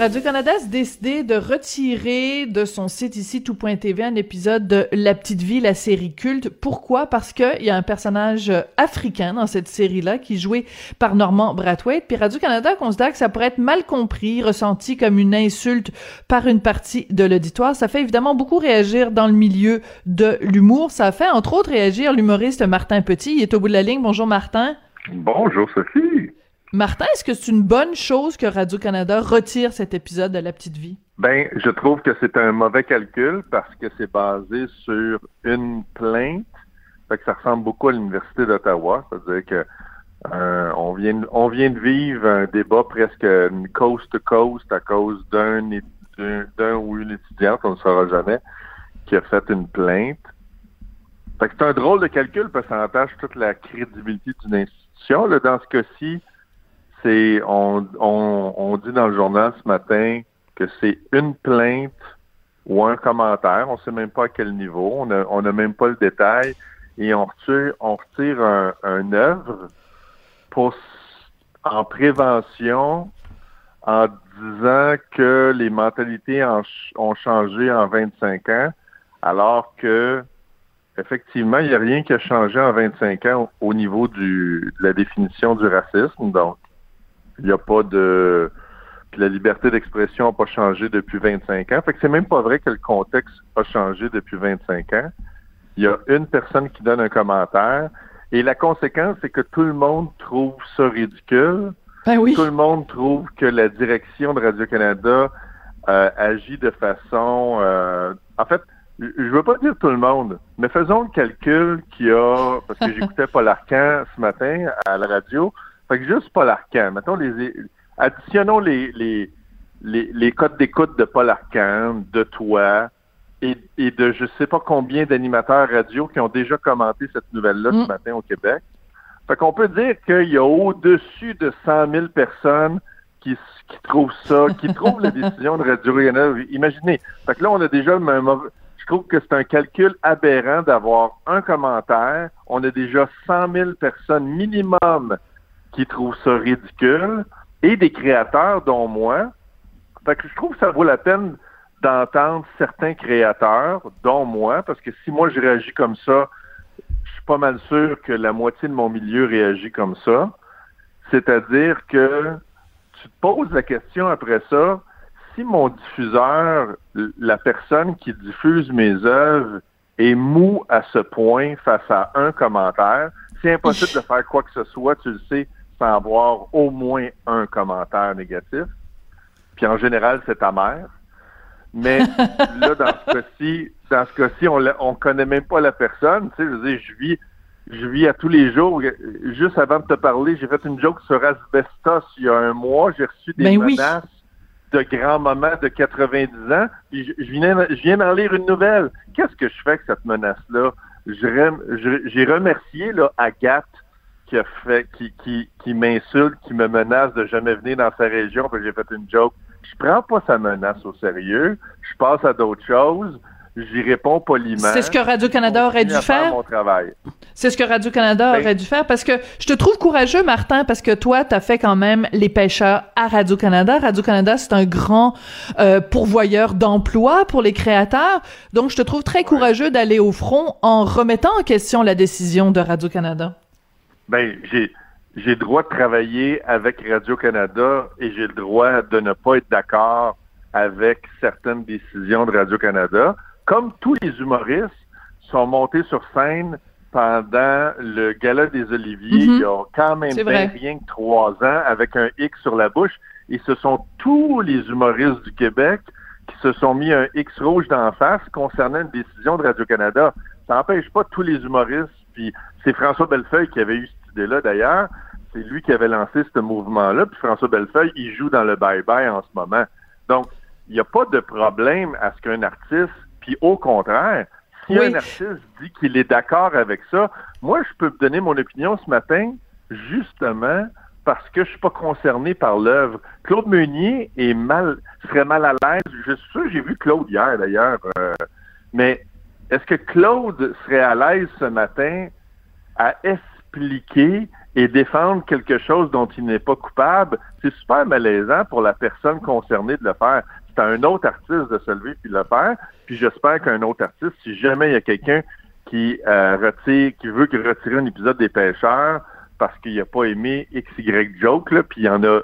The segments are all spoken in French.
Radio-Canada a décidé de retirer de son site ici tout.tv un épisode de La Petite Vie, la série culte. Pourquoi? Parce qu'il y a un personnage africain dans cette série-là qui est joué par Normand Brathwaite. Puis Radio-Canada considère que ça pourrait être mal compris, ressenti comme une insulte par une partie de l'auditoire. Ça fait évidemment beaucoup réagir dans le milieu de l'humour. Ça fait entre autres réagir l'humoriste Martin Petit. Il est au bout de la ligne. Bonjour Martin. Bonjour Sophie. Martin, est-ce que c'est une bonne chose que Radio-Canada retire cet épisode de La Petite Vie? Ben, je trouve que c'est un mauvais calcul parce que c'est basé sur une plainte. Fait que ça ressemble beaucoup à l'Université d'Ottawa. C'est-à-dire que euh, on vient on vient de vivre un débat presque coast to coast à cause d'un d'un ou une étudiante, on ne saura jamais, qui a fait une plainte. Fait que c'est un drôle de calcul parce que ça entache toute la crédibilité d'une institution. Dans ce cas-ci, c'est on, on, on, dit dans le journal ce matin que c'est une plainte ou un commentaire, on sait même pas à quel niveau, on n'a a même pas le détail, et on retire, on retire un, œuvre pour en prévention en disant que les mentalités ont changé en 25 ans, alors que effectivement, il n'y a rien qui a changé en 25 ans au niveau du, de la définition du racisme. Donc, il n'y a pas de. Puis la liberté d'expression n'a pas changé depuis 25 ans. Fait que c'est même pas vrai que le contexte a changé depuis 25 ans. Il y a une personne qui donne un commentaire. Et la conséquence, c'est que tout le monde trouve ça ridicule. Ben oui. Tout le monde trouve que la direction de Radio-Canada euh, agit de façon... Euh, en fait, je veux pas dire tout le monde, mais faisons le calcul qu'il y a... Parce que j'écoutais Paul Arcan ce matin à la radio. Fait que juste Paul Arcan, mettons les additionnons les les, les, les codes d'écoute de Paul Arcan, de toi et, et de je sais pas combien d'animateurs radio qui ont déjà commenté cette nouvelle-là ce Mm. matin au Québec. Fait qu'on peut dire qu'il y a au-dessus de 100 000 personnes qui, qui trouvent ça, qui trouvent la décision de Radio-Canada. Imaginez. Fait que là, on a déjà un mauvais... Je trouve que c'est un calcul aberrant d'avoir un commentaire. On a déjà 100 000 personnes minimum qui trouvent ça ridicule et des créateurs, dont moi. Fait que je trouve que ça vaut la peine d'entendre certains créateurs, dont moi, parce que si moi je réagis comme ça, je suis pas mal sûr que la moitié de mon milieu réagit comme ça. C'est-à-dire que tu te poses la question après ça, si mon diffuseur, la personne qui diffuse mes œuvres, est mou à ce point face à un commentaire, c'est impossible de faire quoi que ce soit, tu le sais, sans avoir au moins un commentaire négatif. Puis en général, c'est ta mère. Mais là, dans ce cas-ci, dans ce cas-ci, on, on connaît même pas la personne. Tu sais, je veux dire, je vis, je vis à tous les jours. Juste avant de te parler, j'ai fait une joke sur asbestos il y a un mois. J'ai reçu des Ben oui. menaces de grand-maman de 90 ans. Puis je, je viens, je viens d'en lire une nouvelle. Qu'est-ce que je fais avec cette menace-là? J'ai remercié là, Agathe qui a fait, qui, qui, qui m'insulte, qui me menace de jamais venir dans sa région, parce que j'ai fait une joke. Je prends pas sa menace au sérieux. Je passe à d'autres choses. J'y réponds poliment. C'est ce que Radio-Canada aurait dû faire faire. mon travail. C'est ce que Radio-Canada Ben- aurait dû faire parce que je te trouve courageux, Martin, parce que toi, t'as fait quand même les pêcheurs à Radio-Canada. Radio-Canada, c'est un grand euh, pourvoyeur d'emplois pour les créateurs. Donc, je te trouve très courageux d'aller au front en remettant en question la décision de Radio-Canada. Ben, j'ai j'ai le droit de travailler avec Radio-Canada et j'ai le droit de ne pas être d'accord avec certaines décisions de Radio-Canada. Comme tous les humoristes sont montés sur scène pendant le Gala des Oliviers, Mhm. il y a quand même bien rien que trois ans, avec un X sur la bouche. Et ce sont tous les humoristes du Québec qui se sont mis un X rouge d'en face concernant une décision de Radio-Canada. Ça n'empêche pas tous les humoristes. Puis c'est François Bellefeuille qui avait eu idée-là d'ailleurs. C'est lui qui avait lancé ce mouvement-là. Puis François Bellefeuille, il joue dans le bye-bye en ce moment. Donc, il n'y a pas de problème à ce qu'un artiste, puis au contraire, si Oui. un artiste dit qu'il est d'accord avec ça, moi, je peux donner mon opinion ce matin, justement parce que je suis pas concerné par l'œuvre. Claude Meunier est mal, serait mal à l'aise. Je suis sûr, j'ai vu Claude hier d'ailleurs, euh, mais est-ce que Claude serait à l'aise ce matin à expliquer et défendre quelque chose dont il n'est pas coupable? C'est super malaisant pour la personne concernée de le faire. C'est à un autre artiste de se lever puis de le faire. Puis j'espère qu'un autre artiste, si jamais il y a quelqu'un qui euh, retire, qui veut retirer un épisode des pêcheurs parce qu'il n'a pas aimé XY joke, là, puis il y en a,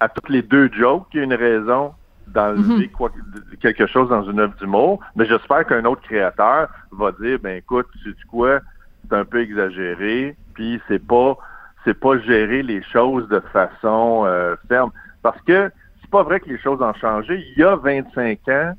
à toutes les deux jokes, il y a une raison d'enlever mm quelque chose dans une œuvre d'humour, mais j'espère qu'un autre créateur va dire, ben écoute, tu sais quoi, c'est un peu exagéré, puis c'est pas c'est pas gérer les choses de façon euh, ferme. Parce que c'est pas vrai que les choses ont changé. Il y a 25 ans,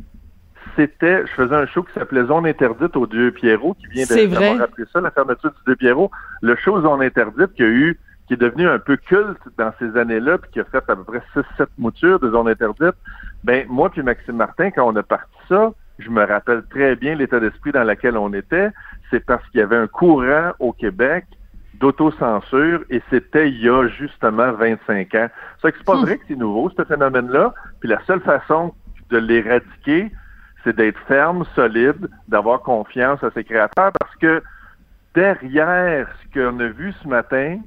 c'était, je faisais un show qui s'appelait Zone interdite au Dieu Pierrot, qui vient d'avoir appris ça, la fermeture du Dieu Pierrot. Le show Zone interdite qui a eu, qui est devenu un peu culte dans ces années-là, puis qui a fait à peu près 6-7 moutures de Zone interdite. Ben, moi puis Maxime Martin, quand on a parti ça, je me rappelle très bien l'état d'esprit dans lequel on était. C'est parce qu'il y avait un courant au Québec d'autocensure et c'était il y a justement 25 ans. C'est pas hmm. vrai que c'est nouveau, ce phénomène-là. Puis la seule façon de l'éradiquer, c'est d'être ferme, solide, d'avoir confiance à ses créateurs parce que derrière ce qu'on a vu ce matin,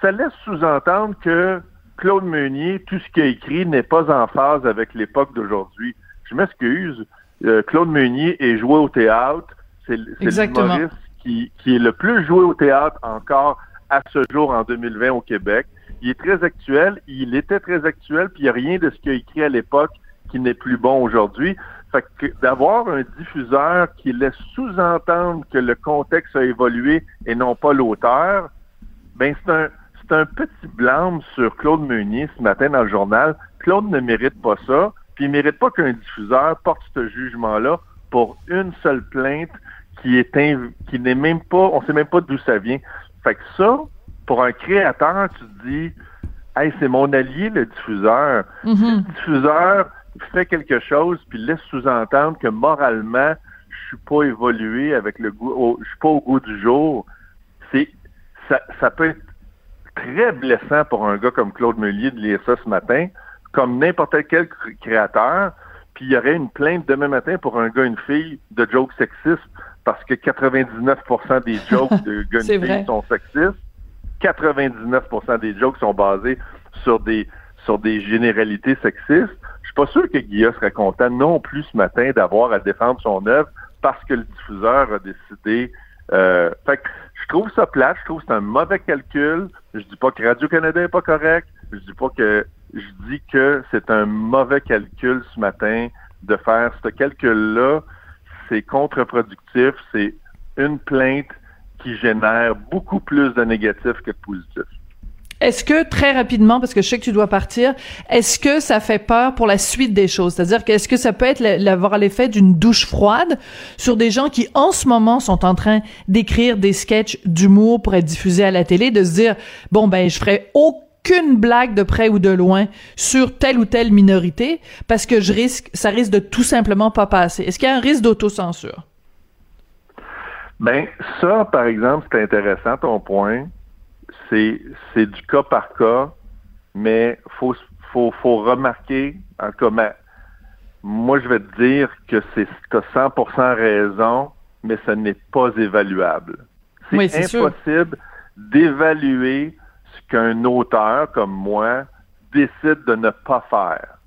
ça laisse sous-entendre que Claude Meunier, tout ce qu'il a écrit n'est pas en phase avec l'époque d'aujourd'hui. Je m'excuse. Euh, Claude Meunier est joué au théâtre. C'est l'humoriste qui, qui est le plus joué au théâtre encore à ce jour en 2020 au Québec. Il est très actuel. Il était très actuel, puis il n'y a rien de ce qu'il a écrit à l'époque qui n'est plus bon aujourd'hui. Fait que d'avoir un diffuseur qui laisse sous-entendre que le contexte a évolué et non pas l'auteur, ben c'est un c'est un petit blâme sur Claude Meunier ce matin dans le journal. Claude ne mérite pas ça, puis il mérite pas qu'un diffuseur porte ce jugement-là pour une seule plainte qui est qui n'est même pas, on sait même pas d'où ça vient. Fait que ça, pour un créateur, tu te dis, hey, c'est mon allié le diffuseur. Mm-hmm. le diffuseur fait quelque chose puis laisse sous-entendre que moralement, je suis pas évolué avec le goût, je suis pas au goût du jour. C'est ça, ça peut être très blessant pour un gars comme Claude Meunier de lire ça ce matin, comme n'importe quel créateur. Puis il y aurait une plainte demain matin pour un gars, une fille de jokes sexistes parce que 99% des jokes de gars, une fille sont sexistes. 99% des jokes sont basés sur des sur des généralités sexistes. Je suis pas sûr que Guillaume serait content non plus ce matin d'avoir à défendre son œuvre parce que le diffuseur a décidé. Euh, fait que je trouve ça plate, je trouve que c'est un mauvais calcul. Je dis pas que Radio-Canada est pas correct. Je dis pas que je dis que c'est un mauvais calcul ce matin de faire ce calcul-là. C'est contre-productif. C'est une plainte qui génère beaucoup plus de négatifs que de positifs. Est-ce que très rapidement, parce que je sais que tu dois partir, est-ce que ça fait peur pour la suite des choses? C'est-à-dire qu'est-ce que ça peut être l'avoir l'effet d'une douche froide sur des gens qui en ce moment sont en train d'écrire des sketchs d'humour pour être diffusés à la télé, de se dire bon ben je ferai aucune blague de près ou de loin sur telle ou telle minorité parce que je risque, ça risque de tout simplement pas passer. Est-ce qu'il y a un risque d'autocensure? Ben ça, par exemple, c'est intéressant ton point c'est c'est du cas par cas, mais faut faut faut remarquer en tout moi je vais te dire que c'est tu as 100% raison, mais ce n'est pas évaluable. C'est impossible d'évaluer qu'un auteur comme moi décide de ne pas faire.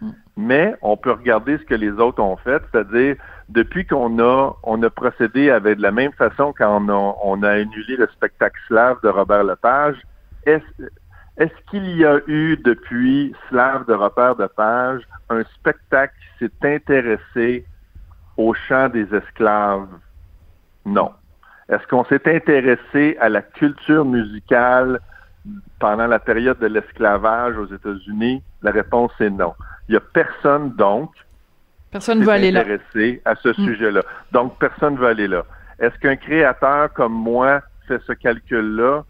Hmm. Mais on peut regarder ce que les autres ont fait, c'est-à-dire depuis qu'on a on a procédé avec de la même façon quand on a, annulé le spectacle slave de Robert Lepage, est-ce est-ce qu'il y a eu depuis Slave de Robert Lepage un spectacle qui s'est intéressé au chant des esclaves? Non. Est-ce qu'on s'est intéressé à la culture musicale pendant la période de l'esclavage aux États-Unis? La réponse est non. Il n'y a personne donc Personne ne veut aller là. intéressé à ce hmm. sujet-là. Donc, personne ne veut aller là. Est-ce qu'un créateur comme moi fait ce calcul-là?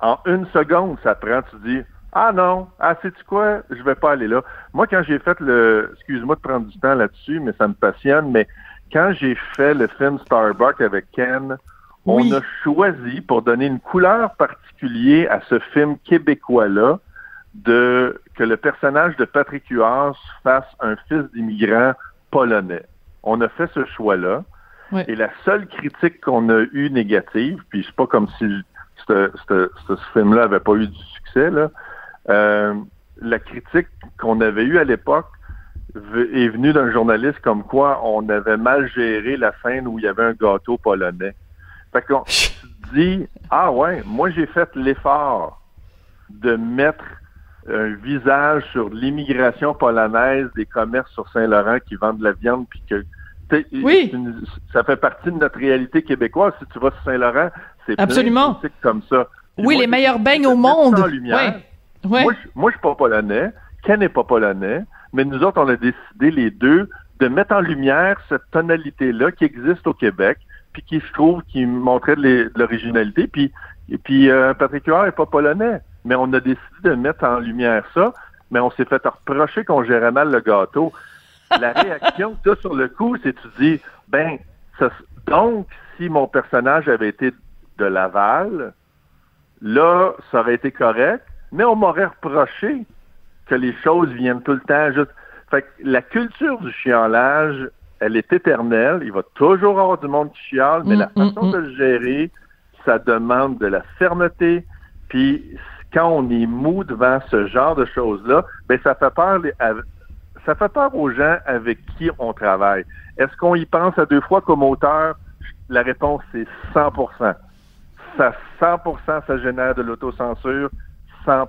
En une seconde, ça prend, tu dis, ah non, ah, sais-tu quoi? Je vais pas aller là. Moi, quand j'ai fait le, excuse-moi de prendre du temps là-dessus, mais ça me passionne, mais quand j'ai fait le film Starbuck avec Ken, on a choisi pour donner une couleur particulière à ce film québécois-là, de que le personnage de Patrick Huard fasse un fils d'immigrant polonais. On a fait ce choix-là. Et la seule critique qu'on a eue négative, puis c'est pas comme si ce, ce, film-là avait pas eu du succès, là, euh, la critique qu'on avait eue à l'époque est venue d'un journaliste comme quoi on avait mal géré la scène où il y avait un gâteau polonais. Fait qu'on se dit, ah ouais, moi j'ai fait l'effort de mettre un visage sur l'immigration polonaise des commerces sur Saint-Laurent qui vendent de la viande puis que oui. ça fait partie de notre réalité québécoise. Si tu vas sur Saint-Laurent, c'est absolument comme ça. oui, les meilleurs beignes au monde. Moi, je, moi, suis pas polonais. Ken n'est pas polonais. Mais nous autres, on a décidé les deux de mettre en lumière cette tonalité-là qui existe au Québec, qui, je trouve, qui montrait de l'originalité. Puis, et puis euh, Patrick Huard n'est pas polonais, mais on a décidé de mettre en lumière ça, mais on s'est fait reprocher qu'on gérait mal le gâteau. La réaction que sur le coup, c'est tu dis, ben, donc, si mon personnage avait été de Laval, là, ça aurait été correct, mais on m'aurait reproché que les choses viennent tout le temps juste. Fait que la culture du chialage, elle est éternelle. Il va toujours avoir du monde qui chiale, mais la mm, mm, façon mm. de le gérer, ça demande de la fermeté. Puis quand on est mou devant ce genre de choses-là, ben ça fait peur. Ça fait peur aux gens avec qui on travaille. Est-ce qu'on y pense à deux fois comme auteur? La réponse, c'est 100% Ça, 100 ça génère de l'autocensure, 100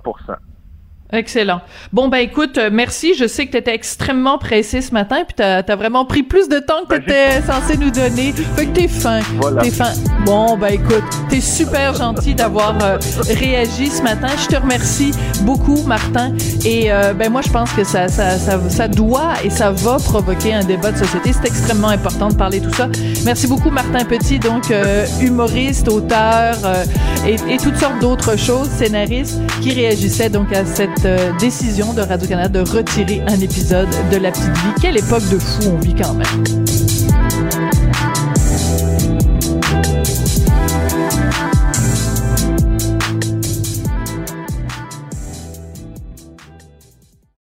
Excellent. Bon, ben écoute, euh, merci. Je sais que tu étais extrêmement pressé ce matin, puis tu as, vraiment pris plus de temps que tu étais censé nous donner. Fait que t'es fin. T'es fin. Bon, ben écoute, t'es super gentil d'avoir euh, réagi ce matin. Je te remercie beaucoup, Martin. Et euh, ben moi, je pense que ça, ça, ça, ça, doit et ça va provoquer un débat de société. C'est extrêmement important de parler tout ça. Merci beaucoup, Martin Petit, donc humoriste, auteur et, et toutes sortes d'autres choses, scénariste, qui réagissait donc à cette euh, décision de Radio-Canada de retirer un épisode de La Petite Vie. Quelle époque de fou on vit quand même.